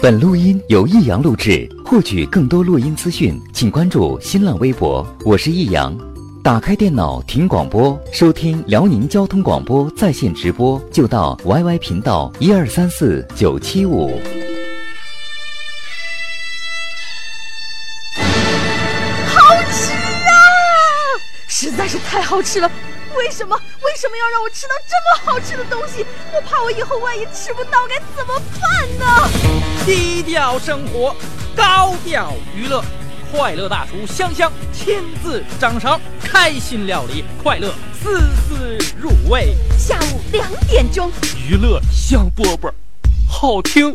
本录音由易阳录制，获取更多录音资讯，请关注新浪微博。我是易阳。打开电脑，听广播，收听辽宁交通广播在线直播，就到 YY 频道一二三四九七五。好吃啊！实在是太好吃了。为什么？为什么要让我吃到这么好吃的东西？我怕我以后万一吃不到，该怎么办呢？低调生活，高调娱乐，快乐大厨香香亲自掌勺，开心料理，快乐丝丝入味。下午两点钟，娱乐香饽饽，好听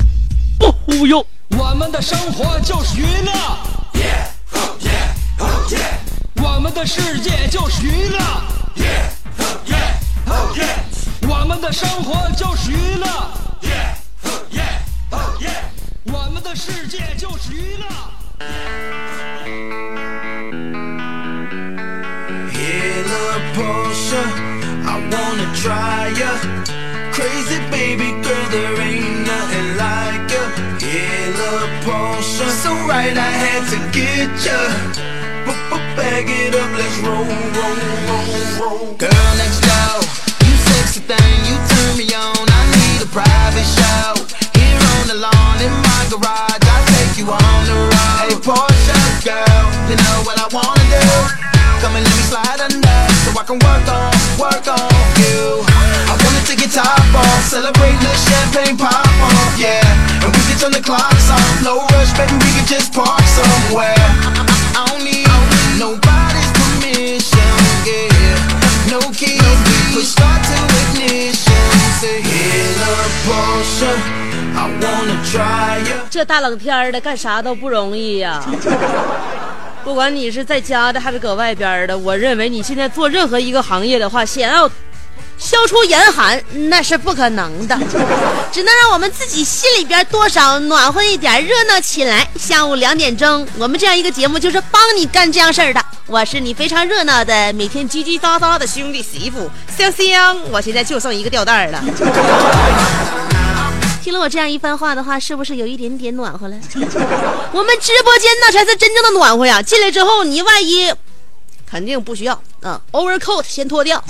不忽悠。我们的生活就是娱乐，我们的世界就是娱乐。我们的生活就是娱乐，我们的世界就是娱乐。Hey, little Portia, I wanna try ya. Crazy baby girl, there ain't nothing like ya. Hey, little Portia, so right I had to get ya. Bag it up, let's roll, roll, roll, roll. Girl next door, you sexy thing, you turn me on. I need a private show. Work on you. I wanna take your top off, celebrate the champagne pop off, yeah. And we can turn the clocks off, no rush, baby, we can just park somewhere. I don't need nobody's permission, yeah. No keys, push start to ignition. Say, hey, love Porsche, I wanna try ya. 这大冷天的干啥都不容易呀、不管你是在家的还是搁外边的，我认为你现在做任何一个行业的话，想要消除严寒那是不可能的，只能让我们自己心里边多少暖和一点，热闹起来。下午两点钟，我们这样一个节目就是帮你干这样事儿的。我是你非常热闹的，每天叽叽喳喳的兄弟媳妇香香。我现在就剩一个吊带了。听了我这样一番话的话，是不是有一点点暖和了？我们直播间那才是真正的暖和呀！进来之后，你万一肯定不需要啊，overcoat 先脱掉，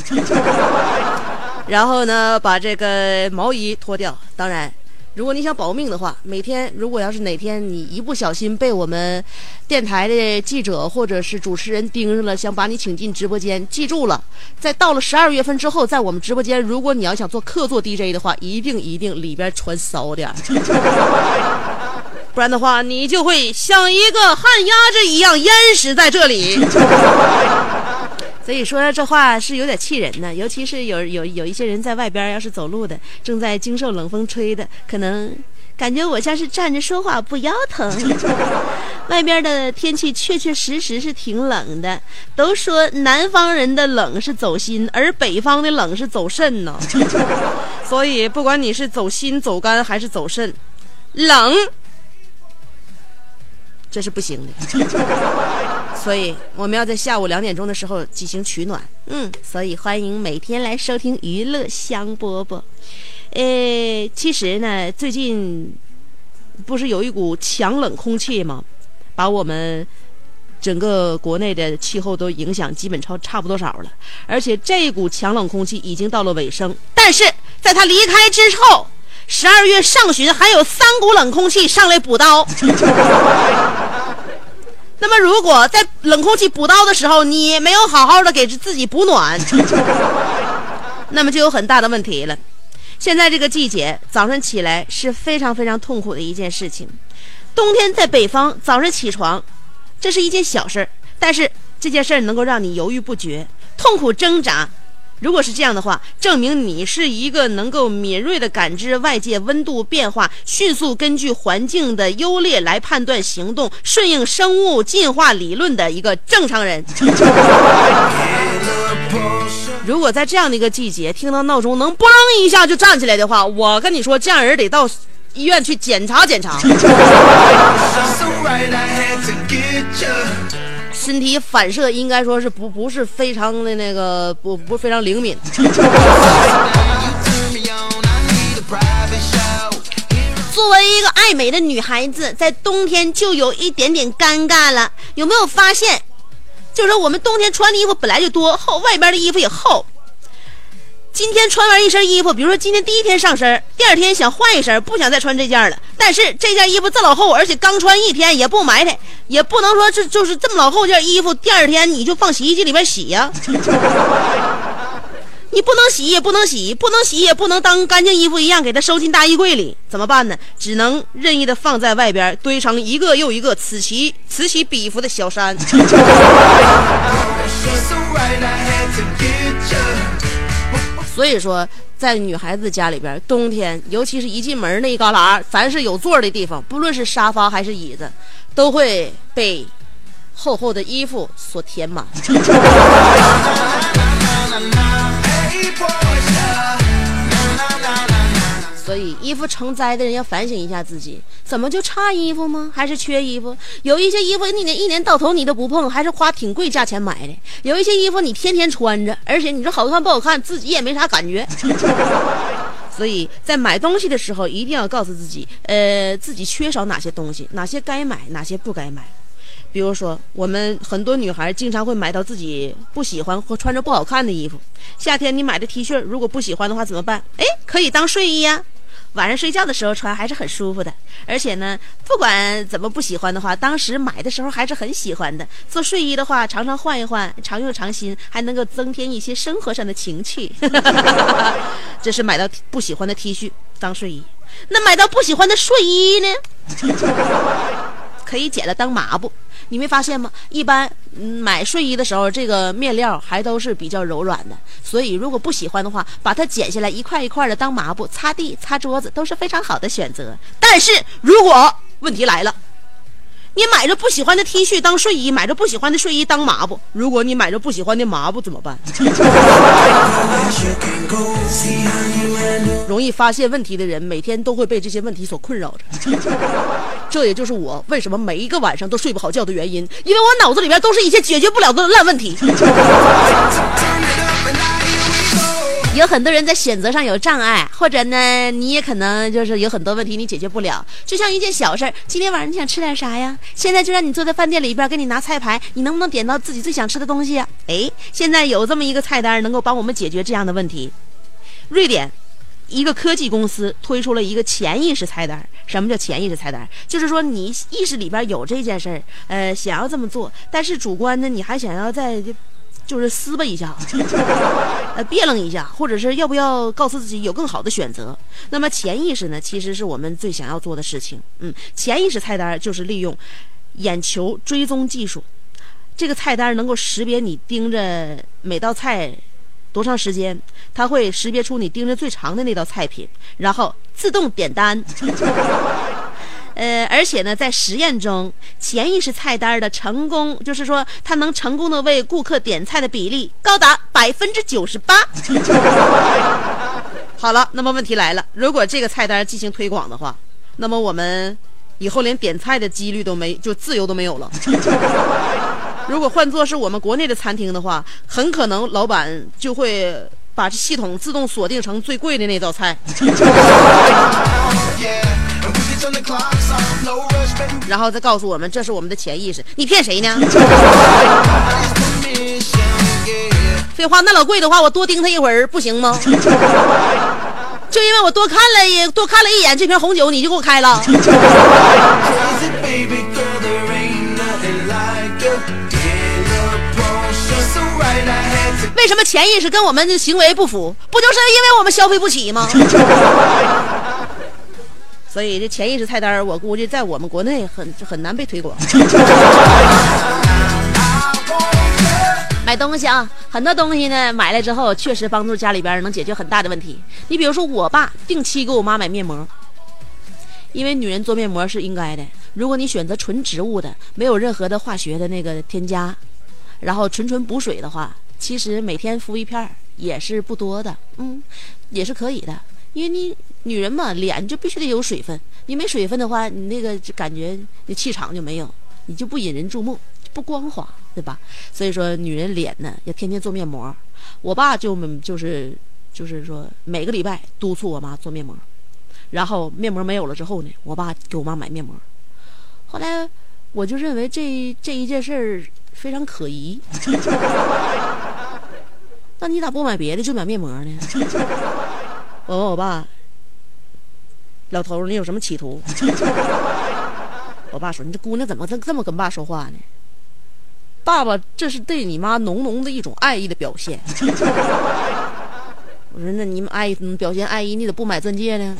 然后呢，把这个毛衣脱掉。当然，如果你想保命的话，每天如果要是哪天你一不小心被我们电台的记者或者是主持人盯上了，想把你请进直播间，记住了，在到了十二月份之后，在我们直播间，如果你要想做客座 DJ 的话，一定一定里边穿骚点儿。不然的话，你就会像一个旱鸭子一样淹死在这里。所以说这话是有点气人的，尤其是有有有一些人在外边要是走路的，正在经受冷风吹的，可能感觉我像是站着说话不腰疼。外边的天气确确实实是挺冷的，都说南方人的冷是走心，而北方的冷是走肾呢。所以不管你是走心、走肝还是走肾，冷。这是不行的，所以我们要在下午两点钟的时候进行取暖。嗯，所以欢迎每天来收听娱乐香饽饽。呃，其实呢，最近不是有一股强冷空气吗？把我们整个国内的气候都影响基本超差不多少了。而且这股强冷空气已经到了尾声，但是在它离开之后。十二月上旬还有三股冷空气上来补刀，那么如果在冷空气补刀的时候，你没有好好的给自己补暖，那么就有很大的问题了。现在这个季节，早上起来是非常非常痛苦的一件事情。冬天在北方早上起床，这是一件小事儿，但是这件事儿能够让你犹豫不决、痛苦挣扎。如果是这样的话，证明你是一个能够敏锐的感知外界温度变化，迅速根据环境的优劣来判断行动，顺应生物进化理论的一个正常人。如果在这样的一个季节听到闹钟能“嘣”一下就站起来的话，我跟你说，这样人得到医院去检查检查。身体反射应该说是不不是非常的那个不不非常灵敏。作为一个爱美的女孩子，在冬天就有一点点尴尬了。有没有发现？就是我们冬天穿的衣服本来就多厚，外边的衣服也厚。今天穿完一身衣服，比如说今天第一天上身，第二天想换一身，不想再穿这件了。但是这件衣服这老厚，而且刚穿一天也不埋汰，也不能说这就是这么老厚件衣服，第二天你就放洗衣机里边洗呀。你不能洗，也不能洗，不能洗，也不能当干净衣服一样给它收进大衣柜里，怎么办呢？只能任意的放在外边，堆成一个又一个此起此起彼伏的小山。所以说，在女孩子家里边，冬天，尤其是一进门那一旮旯，凡是有座的地方，不论是沙发还是椅子，都会被厚厚的衣服所填满。所以，衣服成灾的人要反省一下自己，怎么就差衣服吗？还是缺衣服？有一些衣服你连一年到头你都不碰，还是花挺贵价钱买的；有一些衣服你天天穿着，而且你说好看不好看，自己也没啥感觉。所以在买东西的时候，一定要告诉自己，呃，自己缺少哪些东西，哪些该买，哪些不该买。比如说，我们很多女孩经常会买到自己不喜欢或穿着不好看的衣服。夏天你买的 T 恤，如果不喜欢的话怎么办？哎，可以当睡衣呀、晚上睡觉的时候穿还是很舒服的。而且呢，不管怎么不喜欢的话，当时买的时候还是很喜欢的。做睡衣的话，常常换一换，常用常新，还能够增添一些生活上的情趣。这是买到不喜欢的 T 恤当睡衣，那买到不喜欢的睡衣呢？可以剪了当抹布。你没发现吗？一般、买睡衣的时候，这个面料还都是比较柔软的，所以如果不喜欢的话，把它剪下来一块一块的当抹布，擦地、擦桌子都是非常好的选择。但是如果问题来了，你买着不喜欢的 T 恤当睡衣，买着不喜欢的睡衣当抹布，如果你买着不喜欢的抹布怎么办？容易发现问题的人，每天都会被这些问题所困扰着。这也就是我为什么每一个晚上都睡不好觉的原因，因为我脑子里边都是一些解决不了的烂问题。有很多人在选择上有障碍，或者呢，你也可能就是有很多问题你解决不了。就像一件小事，今天晚上你想吃点啥呀？现在就让你坐在饭店里边给你拿菜牌，你能不能点到自己最想吃的东西呀？哎，现在有这么一个菜单能够帮我们解决这样的问题。瑞典一个科技公司推出了一个潜意识菜单。什么叫潜意识菜单？就是说你意识里边有这件事儿，呃，想要这么做，但是主观呢，你还想要再就是撕巴一下，呃，别楞一下，或者是要不要告诉自己有更好的选择？那么潜意识呢，其实是我们最想要做的事情。嗯，潜意识菜单就是利用眼球追踪技术，这个菜单能够识别你盯着每道菜。多长时间？它会识别出你盯着最长的那道菜品，然后自动点单。呃，而且呢，在实验中，潜意识菜单的成功，就是说它能成功的为顾客点菜的比例高达百分之九十八。好了，那么问题来了，如果这个菜单进行推广的话，那么我们以后连点菜的几率都没，就自由都没有了。如果换作是我们国内的餐厅的话，很可能老板就会把这系统自动锁定成最贵的那道菜. 然后再告诉我们这是我们的潜意识。你骗谁呢？废话，那老贵的话，我多盯他一会儿不行吗？就因为我多看了一多看了一眼这瓶红酒，你就给我开了。为什么潜意识跟我们的行为不符？不就是因为我们消费不起吗？所以这潜意识菜单，我估计在我们国内很很难被推广。买东西啊，很多东西呢买来之后，确实帮助家里边能解决很大的问题。你比如说，我爸定期给我妈买面膜，因为女人做面膜是应该的。如果你选择纯植物的，没有任何的化学的那个添加，然后纯纯补水的话，其实每天敷一片儿也是不多的，嗯，也是可以的。因为你女人嘛，脸就必须得有水分，你没水分的话，你那个就感觉你气场就没有，你就不引人注目，不光滑，对吧？所以说，女人脸呢要天天做面膜。我爸就就是就是说每个礼拜督促我妈做面膜，然后面膜没有了之后呢，我爸给我妈买面膜。后来我就认为这这一件事儿非常可疑。那你咋不买别的，就买面膜呢？我问我爸，老头儿，你有什么企图？我爸说：“你这姑娘怎么这这么跟爸说话呢？”爸爸，这是对你妈浓浓的一种爱意的表现。我说：“那你们爱表现爱意，你咋不买钻戒呢？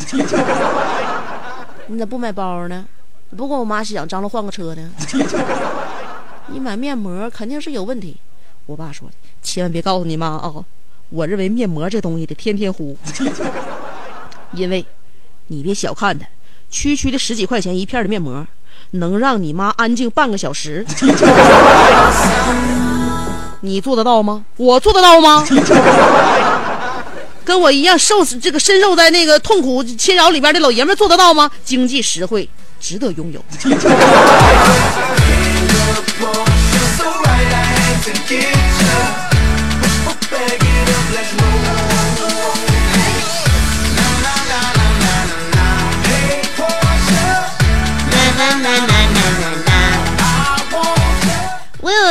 你咋不买包呢？不跟我妈想张罗换个车呢？你买面膜肯定是有问题。”我爸说的：“千万别告诉你妈啊！我认为面膜这东西得天天敷，因为你别小看它，区区的十几块钱一片的面膜。”能让你妈安静半个小时，你做得到吗？我做得到吗？跟我一样受这个深受在那个痛苦侵扰里边的老爷们做得到吗？经济实惠，值得拥有。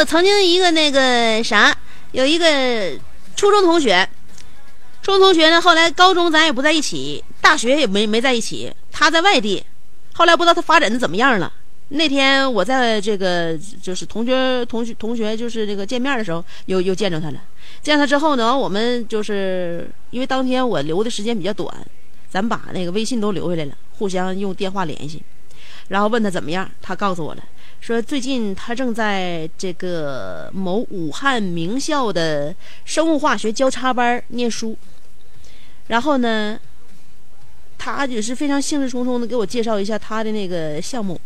有曾经一个那个啥，有一个初中同学，初中同学呢，后来高中咱也不在一起，大学也没没在一起，他在外地，后来不知道他发展的怎么样了。那天我在这个就是同学同学同学就是这个见面的时候，又又见着他了。见他之后呢，我们就是因为当天我留的时间比较短，咱把那个微信都留下来了，互相用电话联系。然后问他怎么样，他告诉我了，说最近他正在这个某武汉名校的生物化学交叉班念书。然后呢，他也是非常兴致冲冲的给我介绍一下他的那个项目。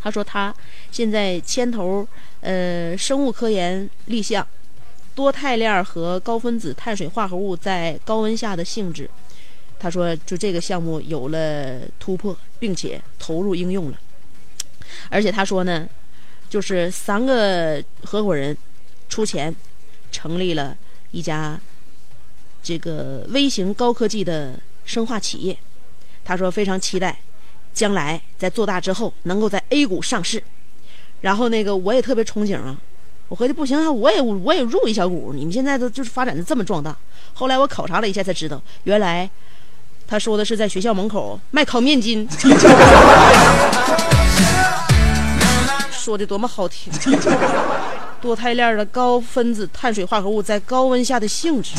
他说他现在牵头呃生物科研立项，多肽链和高分子碳水化合物在高温下的性质。他说就这个项目有了突破。并且投入应用了，而且他说呢，就是三个合伙人出钱成立了一家这个微型高科技的生化企业。他说非常期待将来在做大之后能够在 A 股上市。然后那个我也特别憧憬啊，我合计不行啊，我也我也入一小股。你们现在都就是发展的这么壮大。后来我考察了一下才知道，原来。他说的是在学校门口卖烤面筋，说的多么好听！多肽链的高分子碳水化合物在高温下的性质，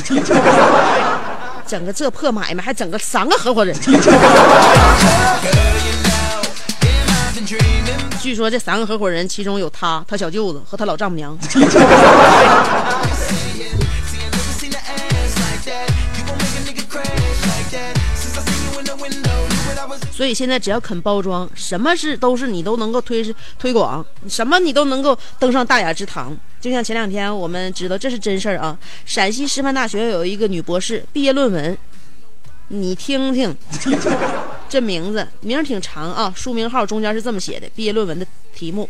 整个这破买卖还整个三个合伙人。据说这三个合伙人其中有他、他小舅子和他老丈母娘。所以现在只要肯包装，什么是都是你都能够推推广，什么你都能够登上大雅之堂。就像前两天我们知道这是真事儿啊，陕西师范大学有一个女博士毕业论文，你听听 这名字名儿挺长啊，书名号中间是这么写的，毕业论文的题目：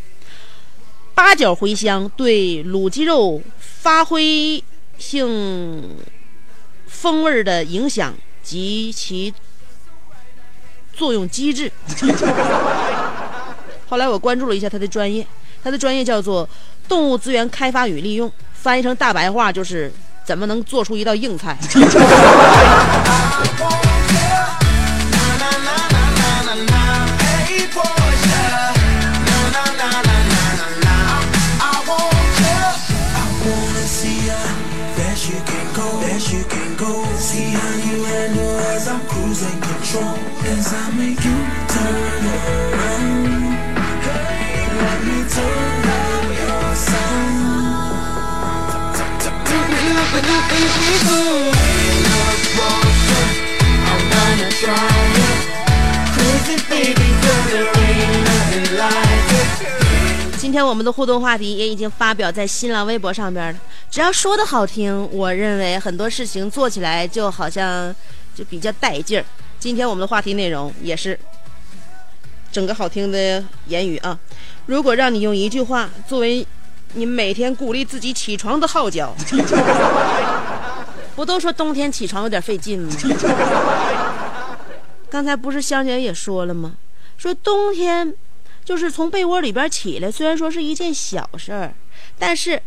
八角茴香对卤鸡肉发挥性风味的影响及其。作用机制。后来我关注了一下他的专业，他的专业叫做动物资源开发与利用，翻译成大白话就是怎么能做出一道硬菜。今天我们的互动话题也已经发表在新浪微博上边了。只要说的好听，我认为很多事情做起来就好像就比较带劲儿。今天我们的话题内容也是整个好听的言语啊。如果让你用一句话作为你每天鼓励自己起床的号角，不都说冬天起床有点费劲吗？刚才不是香姐也说了吗？说冬天就是从被窝里边起来，虽然说是一件小事儿，但是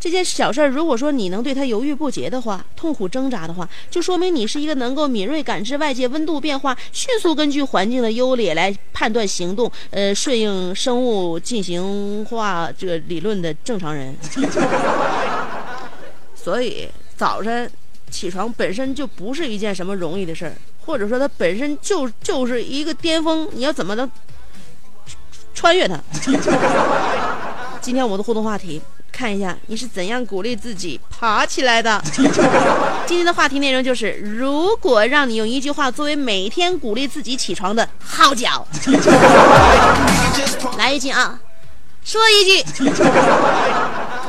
这件小事儿，如果说你能对他犹豫不决的话，痛苦挣扎的话，就说明你是一个能够敏锐感知外界温度变化，迅速根据环境的优劣来判断行动，呃，顺应生物进行化这个理论的正常人。所以早晨起床本身就不是一件什么容易的事儿，或者说它本身就就是一个巅峰，你要怎么能穿越它？今天我们的互动话题，看一下你是怎样鼓励自己 爬起来的。今天的话题内容就是：如果让你用一句话作为每天鼓励自己起床的号角，来一句啊，说一句。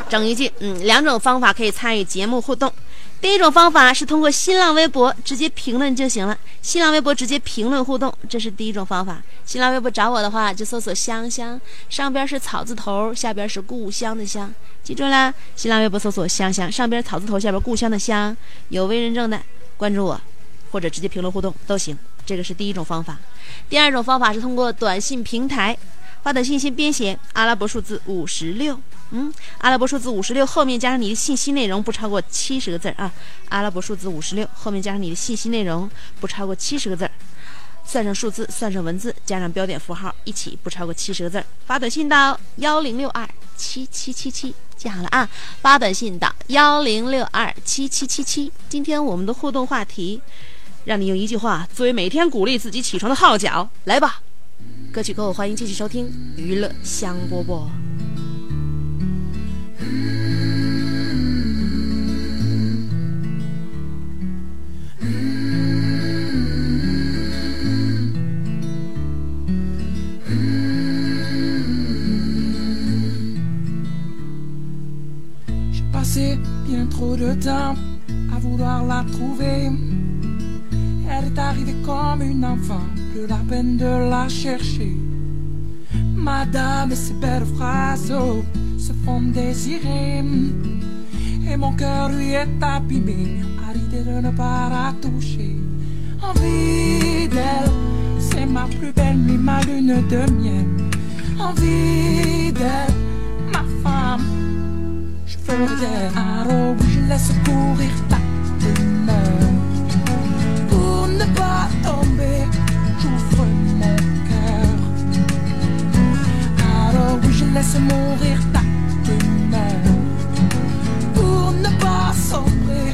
整一句，嗯，两种方法可以参与节目互动。第一种方法是通过新浪微博直接评论就行了，新浪微博直接评论互动，这是第一种方法。新浪微博找我的话，就搜索“香香”，上边是草字头，下边是故乡的乡，记住啦。新浪微博搜索“香香”，上边草字头，下边故乡的乡，有微认证的关注我，或者直接评论互动都行。这个是第一种方法。第二种方法是通过短信平台发短信息，编写阿拉伯数字五十六。嗯，阿拉伯数字五十六后面加上你的信息内容不超过七十个字啊。阿拉伯数字五十六后面加上你的信息内容不超过七十个字，算上数字，算上文字，加上标点符号，一起不超过七十个字。发短信到幺零六二七七七七，记好了啊！发短信到幺零六二七七七七。今天我们的互动话题，让你用一句话作为每天鼓励自己起床的号角，来吧！歌曲过后，欢迎继续收听娱乐香饽饽。J'ai passé bien trop de temps à vouloir la trouver. Elle est arrivée comme une enfant, plus la peine de la chercher. Madame et ses belles phrases oh, se font désirer. Et mon cœur lui est abîmé à l'idée de ne pas la toucher. Envie d'elle, c'est ma plus belle nuit, ma lune de miel. Envie d'elle, ma femme. Je ferai d'elle un robe je laisse courir ta rumeur. Pour ne pas tomber, j'ouvre mon cœur. Alors oui, je laisse mourir ta Pour ne pas sombrer,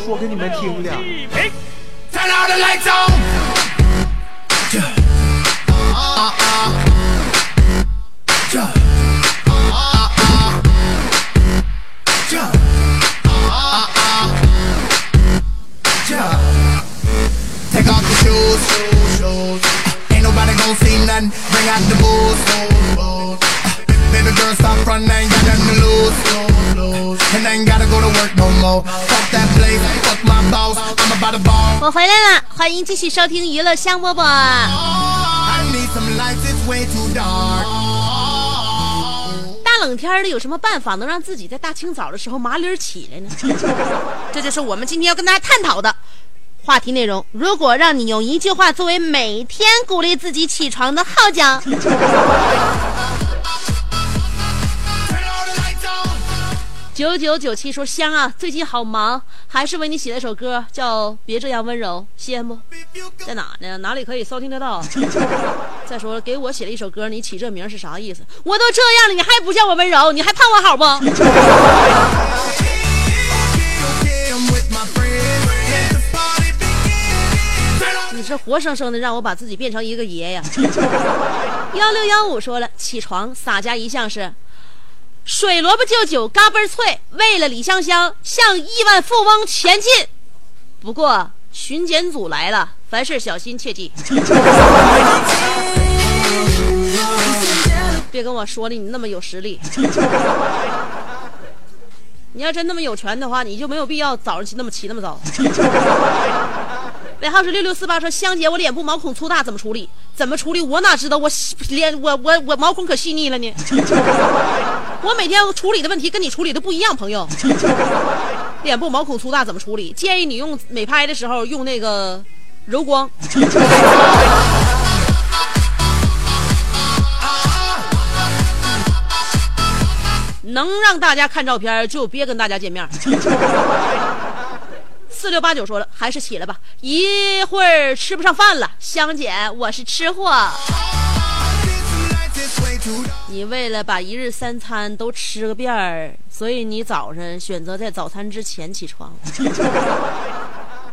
说给你们听的。预备， Turn all the lights on. Take off your shoes, shoes, shoes. Ain't nobody gon' see nothing. Bring out the booze, booze, booze. Baby girl, stop running, ain't got nothing to lose, Lose, lose. And I ain't gotta go to work no more. Fuck that place, fuck my boss. I'm about to ball. 我回来了，欢迎继续收听娱乐香饽饽。I need some lights, it's way too dark. 大冷天的，有什么办法能让自己在大清早的时候麻利儿起来呢？这就是我们今天要跟大家探讨的话题内容。如果让你用一句话作为每天鼓励自己起床的号角，九九九七说香啊，最近好忙，还是为你写了一首歌，叫《别这样温柔》，羡慕 If you go 在哪呢？哪里可以收听得到？再说了，给我写了一首歌，你起这名是啥意思？我都这样了，你还不叫我温柔？你还盼我好不你是活生生的让我把自己变成一个爷呀！幺六幺五说了，起床洒家一向是水萝卜就酒嘎嘣脆，为了李香香向亿万富翁前进。不过巡检组来了，凡事小心切记。别跟我说了，你那么有实力。你要真那么有权的话，你就没有必要早上起那么起那么早。尾号是六六四八，说香姐，我脸部毛孔粗大怎么处理？怎么处理？我哪知道？我脸我我我毛孔可细腻了呢。我每天处理的问题跟你处理的不一样，朋友。脸部毛孔粗大怎么处理？建议你用美拍的时候用那个柔光。能让大家看照片，就别跟大家见面。四六八九说了，还是起来吧，一会儿吃不上饭了。香姐，我是吃货。你为了把一日三餐都吃个遍儿，所以你早晨选择在早餐之前起床。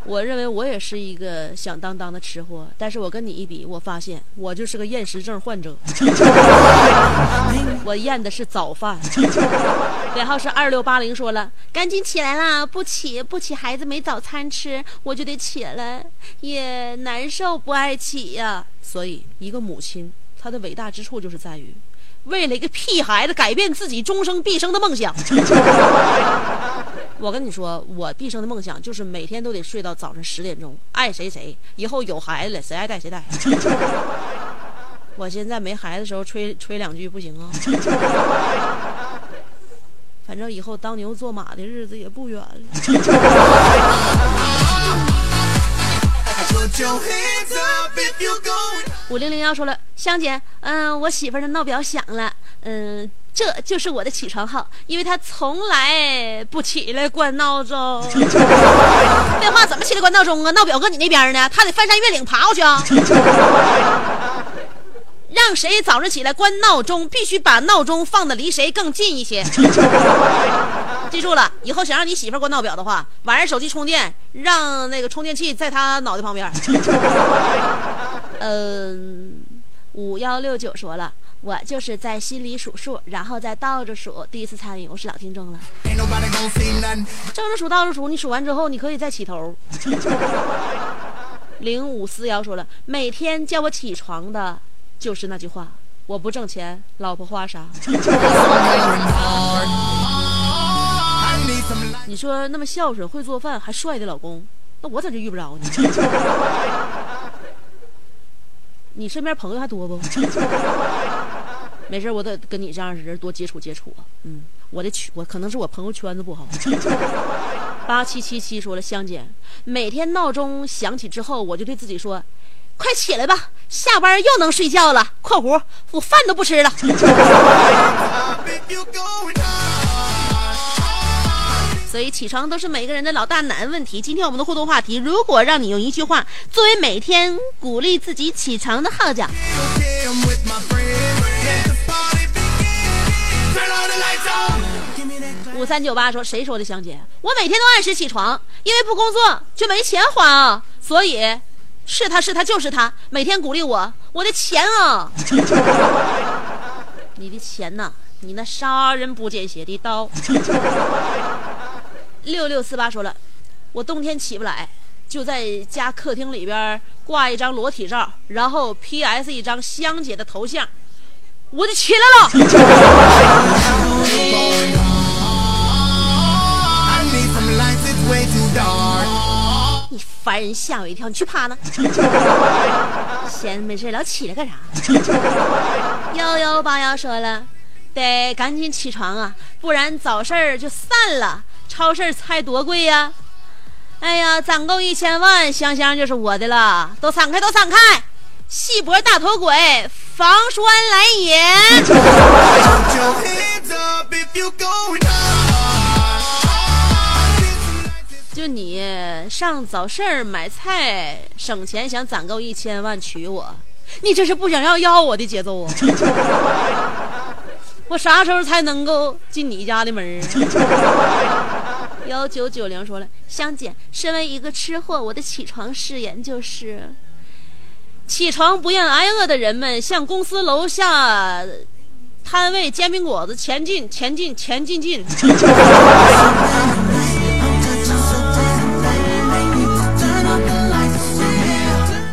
我认为我也是一个响当当的吃货，但是我跟你一比，我发现我就是个厌食症患者。我厌的是早饭。然后是二六八零，说了，赶紧起来啦！不起不起，孩子没早餐吃，我就得起来，也难受，不爱起呀。所以，一个母亲，她的伟大之处就是在于，为了一个屁孩子改变自己终生毕生的梦想。我跟你说，我毕生的梦想就是每天都得睡到早上十点钟，爱谁谁。以后有孩子了，谁爱带谁带。我现在没孩子的时候吹吹两句不行啊。反正以后当牛做马的日子也不远了。五零零幺说了，香姐，嗯、我媳妇儿的闹表响了，嗯、这就是我的起床号，因为她从来不起来关闹钟。这话怎么起来关闹钟啊？闹表搁你那边呢，他得翻山越岭爬过去啊。让谁早上起来关闹钟，必须把闹钟放的离谁更近一些。记住了，以后想让你媳妇儿关闹表的话，晚上手机充电，让那个充电器在她脑袋旁边。嗯，五幺六九说了，我就是在心里数数，然后再倒着数。第一次参与，我是老听众了。正着数，倒着数，你数完之后，你可以再起头。零五四幺说了，每天叫我起床的就是那句话：我不挣钱，老婆花啥？你说那么孝顺、会做饭、还帅的老公，那我咋就遇不着呢？你身边朋友还多不？没事，我得跟你这样的人多接触接触啊。嗯，我的圈，我可能是我朋友圈子不好。八七七七说了，香姐，每天闹钟响起之后，我就对自己说：“快起来吧，下班又能睡觉了。”（括弧我饭都不吃了。）所以起床都是每个人的老大难问题。今天我们的互动话题，如果让你用一句话作为每天鼓励自己起床的号角。五三九八说：“谁说的，香姐？我每天都按时起床，因为不工作就没钱花啊。所以，是他是他就是他，每天鼓励我，我的钱啊，你的钱呐，你那杀人不见血的刀。”六六四八说了，我冬天起不来，就在家客厅里边挂一张裸体照，然后 PS 一张香姐的头像，我就起来了。你烦人，吓我一跳！你去趴那。闲着没事老起来干啥？幺幺八幺说了，得赶紧起床啊，不然早市儿就散了。超市菜多贵呀！哎呀，攒够一千万，香香就是我的了。都散开，都散开！细脖大头鬼，防栓来也！就你上早市买菜省钱，想攒够一千万娶我，你这是不想要要我的节奏啊！我啥时候才能够进你家的门？幺九九零说了，香姐，身为一个吃货，我的起床誓言就是：起床不愿挨饿的人们，向公司楼下摊位煎饼果子前进，前进，前进进。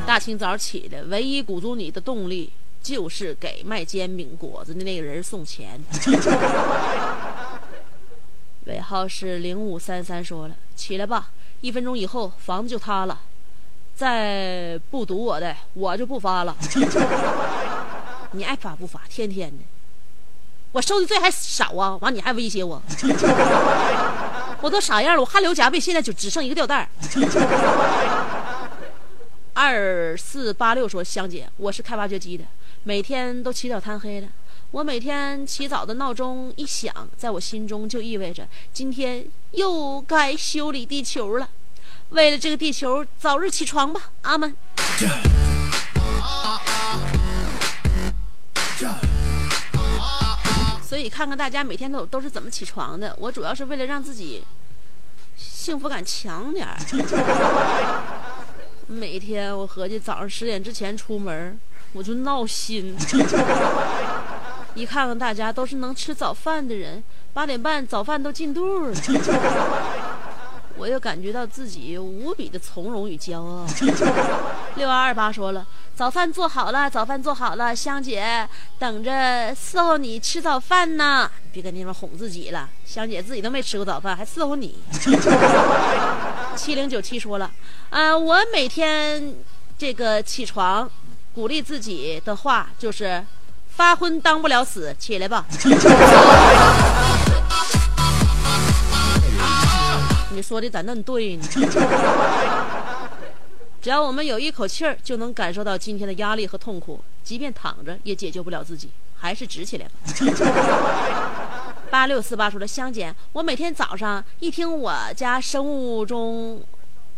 大清早起的，唯一鼓足你的动力，就是给卖煎饼果子的那个人送钱。尾号是零五三三，说了，起来吧，一分钟以后房子就塌了，再不堵我的，我就不发了。你爱发不发，天天的，我受的罪还少啊，完你还威胁我，我都啥样了？我汗流浃背，现在就只剩一个吊带二四八六说，香姐，我是开挖掘机的，每天都起早贪黑的。我每天起早的闹钟一响，在我心中就意味着今天又该修理地球了。为了这个地球，早日起床吧，阿门。所以看看大家每天都都是怎么起床的。我主要是为了让自己幸福感强点儿。每天我合计早上十点之前出门，我就闹心。一看看大家都是能吃早饭的人，八点半早饭都进肚了，我又感觉到自己无比的从容与骄傲。六二二八说了，早饭做好了，早饭做好了，香姐等着伺候你吃早饭呢。别跟那边哄自己了，香姐自己都没吃过早饭，还伺候你。七零九七说了，啊，我每天这个起床鼓励自己的话就是。发昏当不了死，起来吧！你说的咋那么对呢？只要我们有一口气儿，就能感受到今天的压力和痛苦，即便躺着也解救不了自己，还是直起来吧。八六四八说的香姐，我每天早上一听我家生物钟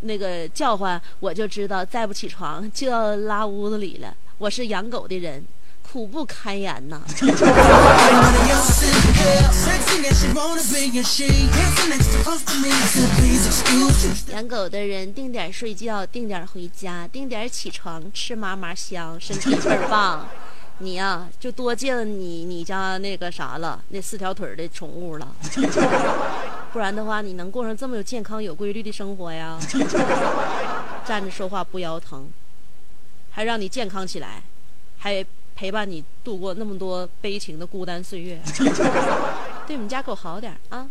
那个叫唤，我就知道再不起床就要拉屋子里了。我是养狗的人。苦不堪言呐！养狗的人定点睡觉，定点回家，定点起床，吃嘛嘛香，身体倍儿棒。你呀，就多见你你家那个啥了，那四条腿的宠物了。不然的话，你能过上这么有健康、有规律的生活呀？站着说话不腰疼，还让你健康起来，还陪伴你度过那么多悲情的孤单岁月。对我们家狗好点啊！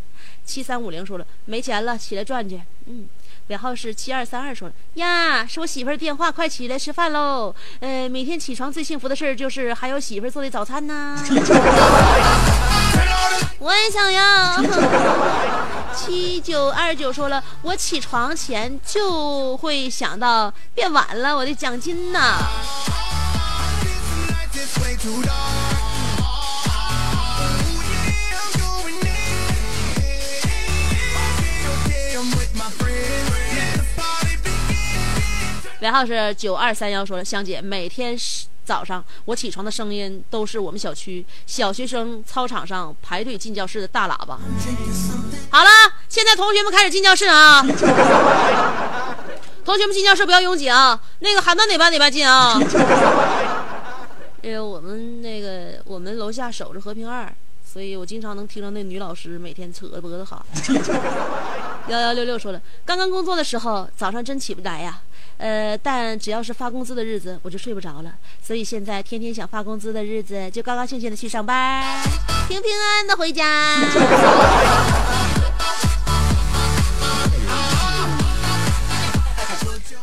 七三五零说了没钱了，起来转去。嗯，尾号是七二三二说了呀，是我媳妇儿电话，快起来吃饭喽。呃，每天起床最幸福的事儿就是还有媳妇儿做的早餐呢。我也想要。七九二九说了，我起床前就会想到变晚了，我的奖金呢？尾号是九二三幺说了，香姐每天早上我起床的声音都是我们小区小学生操场上排队进教室的大喇叭。好了，现在同学们开始进教室啊！同学们进教室不要拥挤啊！那个喊到哪班哪班进啊！因为我们那个我们楼下守着和平二，所以我经常能听到那女老师每天扯着脖子喊。幺幺六六说了，刚刚工作的时候早上真起不来呀。呃，但只要是发工资的日子，我就睡不着了。所以现在天天想发工资的日子，就高高兴兴的去上班，平平安安的回家。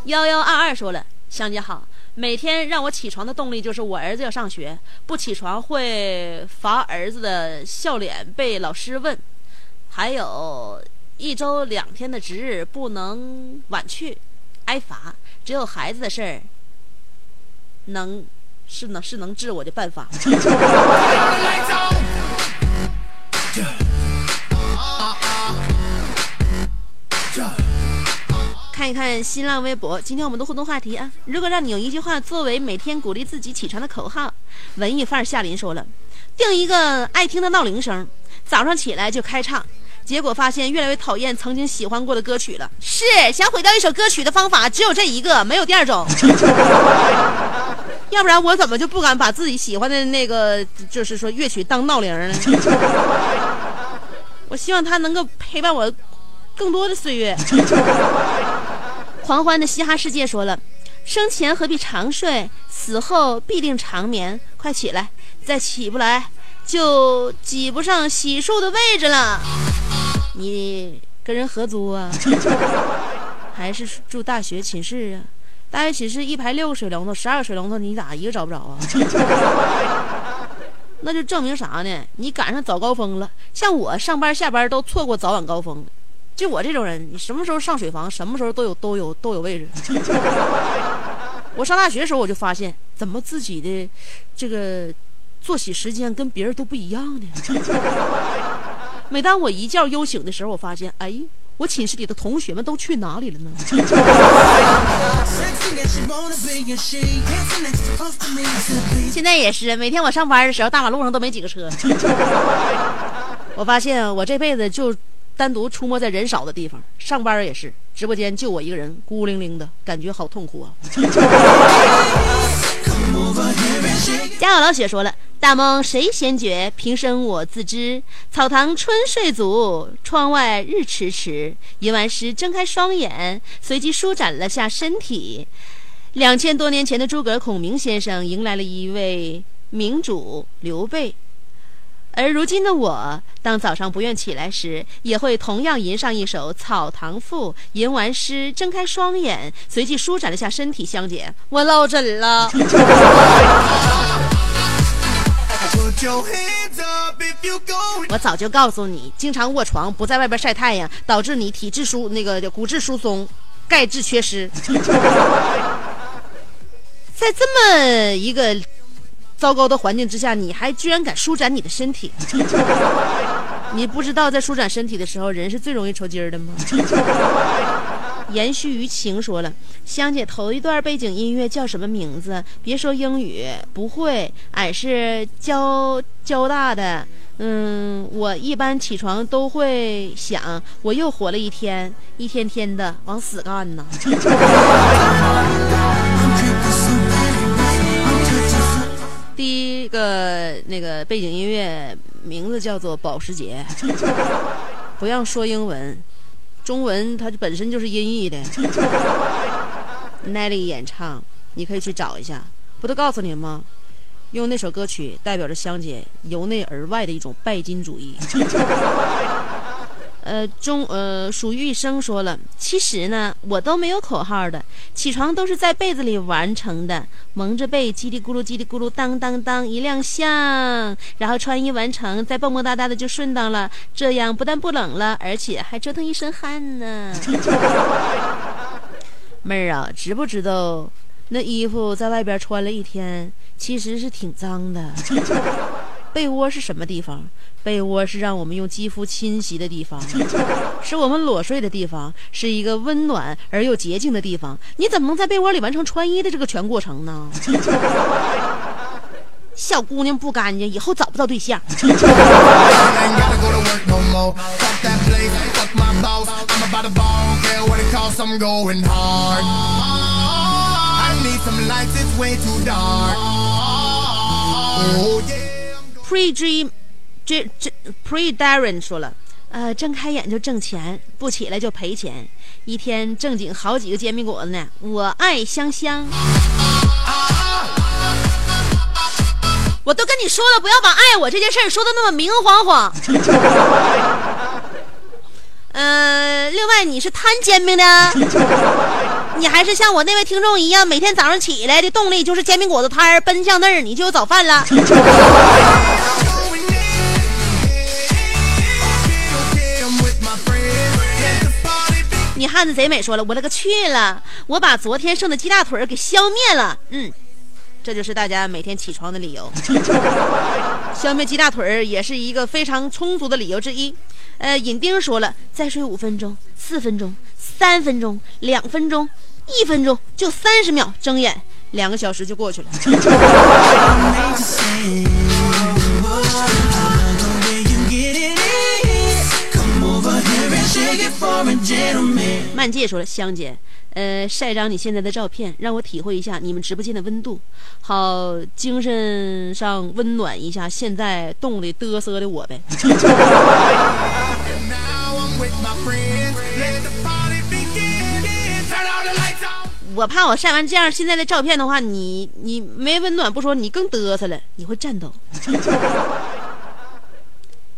幺幺二二说了，香姐好，每天让我起床的动力就是我儿子要上学，不起床会罚儿子的笑脸被老师问，还有一周两天的值日不能晚去，挨罚。只有孩子的事儿，能是能是能治我的办法。看一看新浪微博，今天我们的互动话题啊，如果让你用一句话作为每天鼓励自己起床的口号，文艺范儿夏林说了，定一个爱听的闹铃声，早上起来就开唱。结果发现越来越讨厌曾经喜欢过的歌曲了。是想毁掉一首歌曲的方法只有这一个，没有第二种。要不然我怎么就不敢把自己喜欢的那个，就是说乐曲当闹铃呢？我希望它能够陪伴我更多的岁月。狂欢的嘻哈世界说了，生前何必长睡，死后必定长眠。快起来，再起不来就挤不上洗漱的位置了。你跟人合租啊，还是住大学寝室啊？大学寝室一排六个水龙头，十二个水龙头，你咋一个找不着啊？那就证明啥呢？你赶上早高峰了。像我上班下班都错过早晚高峰，就我这种人，你什么时候上水房，什么时候都有都有都有位置。我上大学的时候我就发现，怎么自己的这个作息时间跟别人都不一样呢？每当我一觉悠醒的时候，我发现，哎，我寝室里的同学们都去哪里了呢？现在也是，每天我上班的时候，大马路上都没几个车。我发现我这辈子就单独出没在人少的地方，上班也是，直播间就我一个人，孤零零的感觉好痛苦啊。家有老雪说了。大梦谁先觉？平生我自知。草堂春睡足，窗外日迟迟。吟完诗，睁开双眼，随即舒展了下身体。两千多年前的诸葛孔明先生迎来了一位明主刘备，而如今的我，当早上不愿起来时，也会同样吟上一首《草堂赋》。吟完诗，睁开双眼，随即舒展了下身体。香姐，我落枕了。我早就告诉你，经常卧床，不在外边晒太阳，导致你体质疏那个骨质疏松，钙质缺失。在这么一个糟糕的环境之下，你还居然敢舒展你的身体？你不知道在舒展身体的时候，人是最容易抽筋的吗？延续于情说了，香姐头一段背景音乐叫什么名字？别说英语不会，俺是交交大的。嗯，我一般起床都会想，我又活了一天，一天天的往死干呢。个那个背景音乐名字叫做保时捷，不要说英文。中文它本身就是音译的。Nelly 演唱，你可以去找一下。不都告诉你们吗？用那首歌曲代表着香姐由内而外的一种拜金主义。呃，中呃，属于一生说了，其实呢，我都没有口号的，起床都是在被子里完成的，蒙着被，叽里咕噜叽里咕噜，当当当一亮相，然后穿衣完成，再蹦蹦哒哒的就顺当了，这样不但不冷了，而且还折腾一身汗呢。妹儿啊，知不知道那衣服在外边穿了一天，其实是挺脏的。被窝是什么地方？被窝是让我们用肌肤侵袭的地方，是我们裸睡的地方，是一个温暖而又洁净的地方。你怎么能在被窝里完成穿衣的这个全过程呢？小姑娘不干净，以后找不到对象。Pre G，这这 Pre Darren 说了，呃，睁开眼就挣钱，不起来就赔钱，一天正经好几个煎饼果子呢。我爱香香，我都跟你说了，不要把爱我这件事说的那么明晃晃。呃，另外你是摊煎饼的，你还是像我那位听众一样，每天早上起来的动力就是煎饼果子摊儿，奔向那儿你就有早饭了。你汉子贼美说了，我勒个去了！我把昨天剩的鸡大腿给消灭了。嗯，这就是大家每天起床的理由。消灭鸡大腿儿也是一个非常充足的理由之一。呃，尹丁说了，再睡五分钟、四分钟、三分钟、两分钟、一分钟，就三十秒，睁眼，两个小时就过去了。曼姐说了，香姐，呃，晒张你现在的照片，让我体会一下你们直播间的温度，好精神上温暖一下现在冻得嘚瑟的我呗。我怕我晒完这样现在的照片的话，你你没温暖不说，你更嘚瑟了，你会颤抖，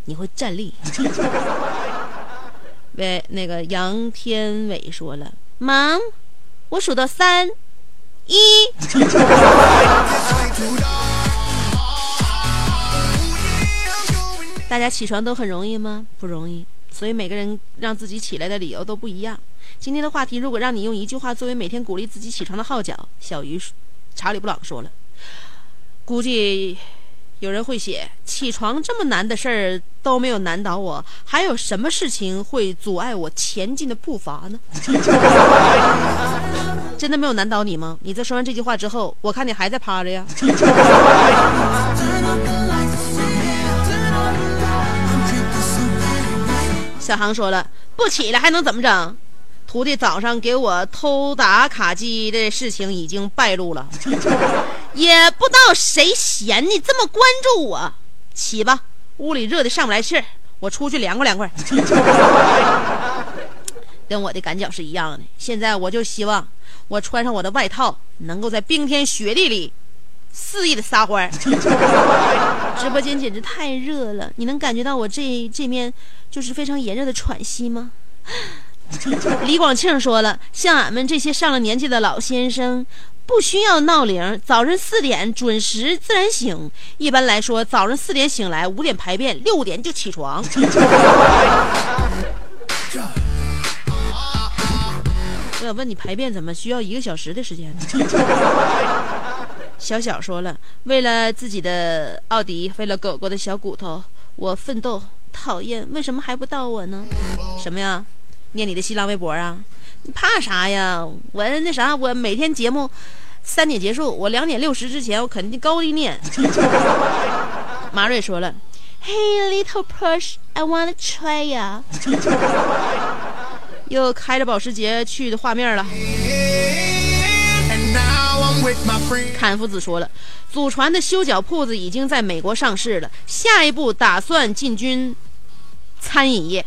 你会站立。喂，那个杨天伟说了，忙，我数到三，一。大家起床都很容易吗？不容易，所以每个人让自己起来的理由都不一样。今天的话题，如果让你用一句话作为每天鼓励自己起床的号角，小鱼查理布朗说了，估计。有人会写：起床这么难的事儿都没有难倒我，还有什么事情会阻碍我前进的步伐呢？真的没有难倒你吗？你在说完这句话之后，我看你还在趴着呀。小航说了，不起来还能怎么整？徒弟早上给我偷打卡机的事情已经败露了，也不知道谁嫌你这么关注我。起吧，屋里热的上不来气儿，我出去凉快凉快。跟我的感觉是一样的。现在我就希望我穿上我的外套，能够在冰天雪地里肆意的撒欢。直播间简直太热了，你能感觉到我这这面就是非常炎热的喘息吗？李广庆说了：“像俺们这些上了年纪的老先生，不需要闹铃，早晨四点准时自然醒。一般来说，早上四点醒来，五点排便，六点就起床。”我想问你，排便怎么需要一个小时的时间呢？小小说了：“为了自己的奥迪，为了狗狗的小骨头，我奋斗。讨厌，为什么还不到我呢？什么呀？”念你的新浪微博啊？你怕啥呀？我那啥，我每天节目三点结束，我两点六十之前我肯定高低念。马瑞说了：“Hey little push, I wanna try ya。”又开着保时捷去的画面了。坎夫子说了：“祖传的修脚铺子已经在美国上市了，下一步打算进军餐饮业。”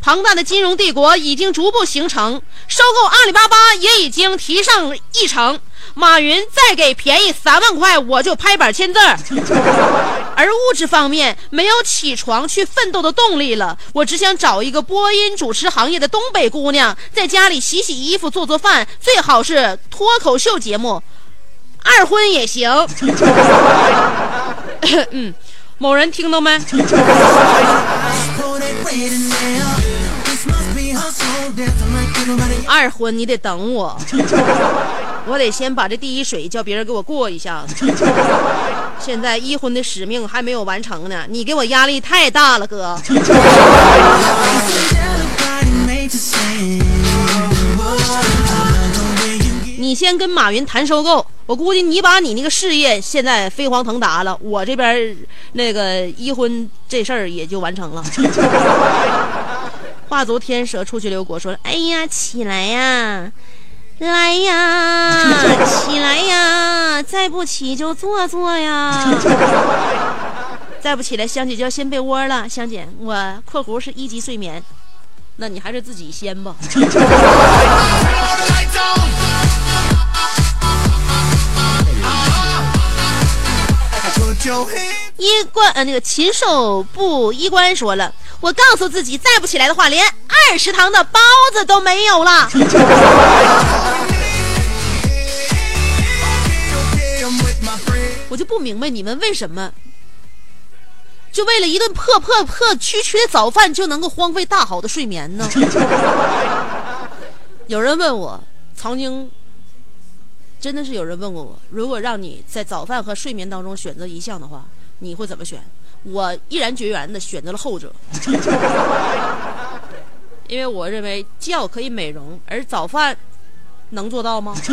庞大的金融帝国已经逐步形成，收购阿里巴巴也已经提上议程。马云再给便宜三万块，我就拍板签字儿。而物质方面，没有起床去奋斗的动力了。我只想找一个播音主持行业的东北姑娘，在家里洗洗衣服、做做饭，最好是脱口秀节目，二婚也行。嗯，某人听到没？二婚你得等我，我得先把这第一水叫别人给我过一下子。现在一婚的使命还没有完成呢，你给我压力太大了，哥。你先跟马云谈收购，我估计你把你那个事业现在飞黄腾达了，我这边那个一婚这事儿也就完成了。化足天蛇出去留国，说：“哎呀，起来呀，来呀，起来呀，再不起就坐坐呀，再不起来，香姐就要掀被窝了。香姐，我（括弧是一级睡眠），那你还是自己掀吧。”衣冠呃，那个禽兽不衣冠说了，我告诉自己，再不起来的话，连二食堂的包子都没有了。我就不明白你们为什么，就为了一顿破破破区区的早饭就能够荒废大好的睡眠呢？有人问我，曾经。真的是有人问过我，如果让你在早饭和睡眠当中选择一项的话，你会怎么选？我毅然决然的选择了后者，因为我认为觉可以美容，而早饭能做到吗？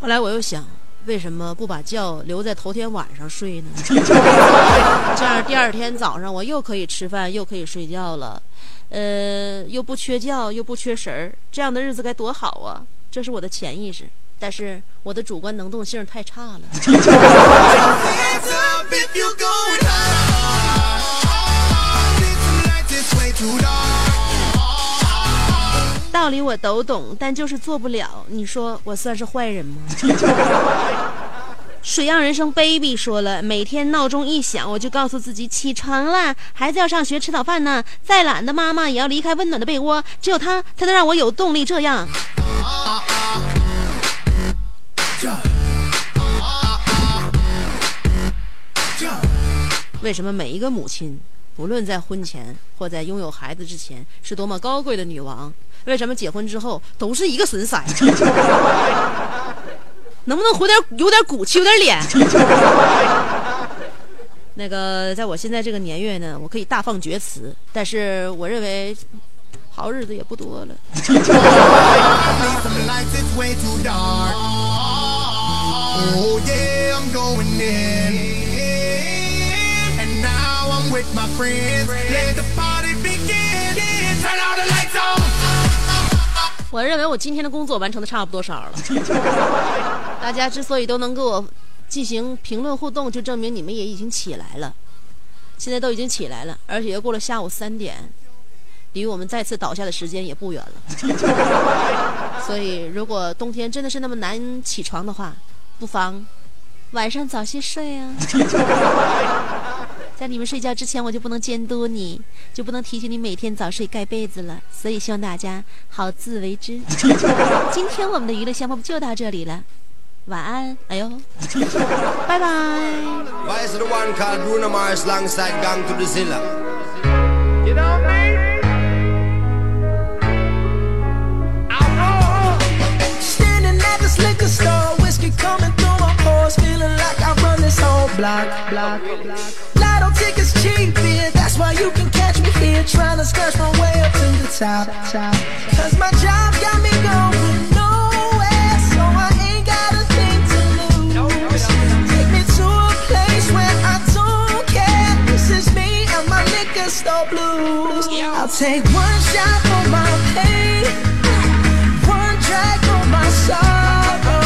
后来我又想，为什么不把觉留在头天晚上睡呢？这样第二天早上我又可以吃饭，又可以睡觉了，呃，又不缺觉，又不缺食儿，这样的日子该多好啊！这是我的潜意识，但是我的主观能动性太差了。道理我都懂，但就是做不了。你说我算是坏人吗？水漾人生 baby 说了，每天闹钟一响，我就告诉自己起床了，孩子要上学，吃早饭呢。再懒的妈妈也要离开温暖的被窝，只有他才能让我有动力。这样。为什么每一个母亲，不论在婚前或在拥有孩子之前，是多么高贵的女王，为什么结婚之后都是一个损色？能不能活点有点骨气，有点脸？那个，在我现在这个年月呢，我可以大放厥词，但是我认为。好日子也不多了。我认为我今天的工作完成的差不多少了。大家之所以都能跟我进行评论互动，就证明你们也已经起来了。现在都已经起来了，而且又过了下午三点。离我们再次倒下的时间也不远了，所以如果冬天真的是那么难起床的话，不妨晚上早些睡啊。在你们睡觉之前，我就不能监督你，就不能提醒你每天早睡盖被子了。所以希望大家好自为之。今天我们的娱乐项目就到这里了，晚安。哎呦，拜拜。liquor store, whiskey coming through my pores, feeling like I run this whole block. block, block. Lotto tickets cheap, yeah, that's why you can catch me here, trying to scratch my way up to the top. top. Cause my job got me going nowhere, so I ain't got a thing to lose. Take me to a place where I don't care. This is me and my liquor store blues. I'll take one shot for my pain, one drag for my sorrow.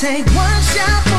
take one shot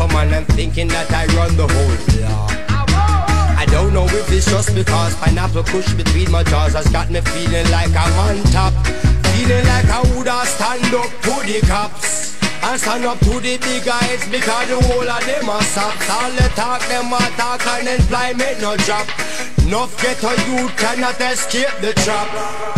Superman. I'm thinking that I run the whole block. I don't know if it's just because pineapple kush between my jaws has got me feeling like I'm on top. Feeling like I woulda stand up to the cops. And stand up to the big guys because the whole of them are soft. All the talk, them a talk and make no drop. Enough a youth cannot escape the trap.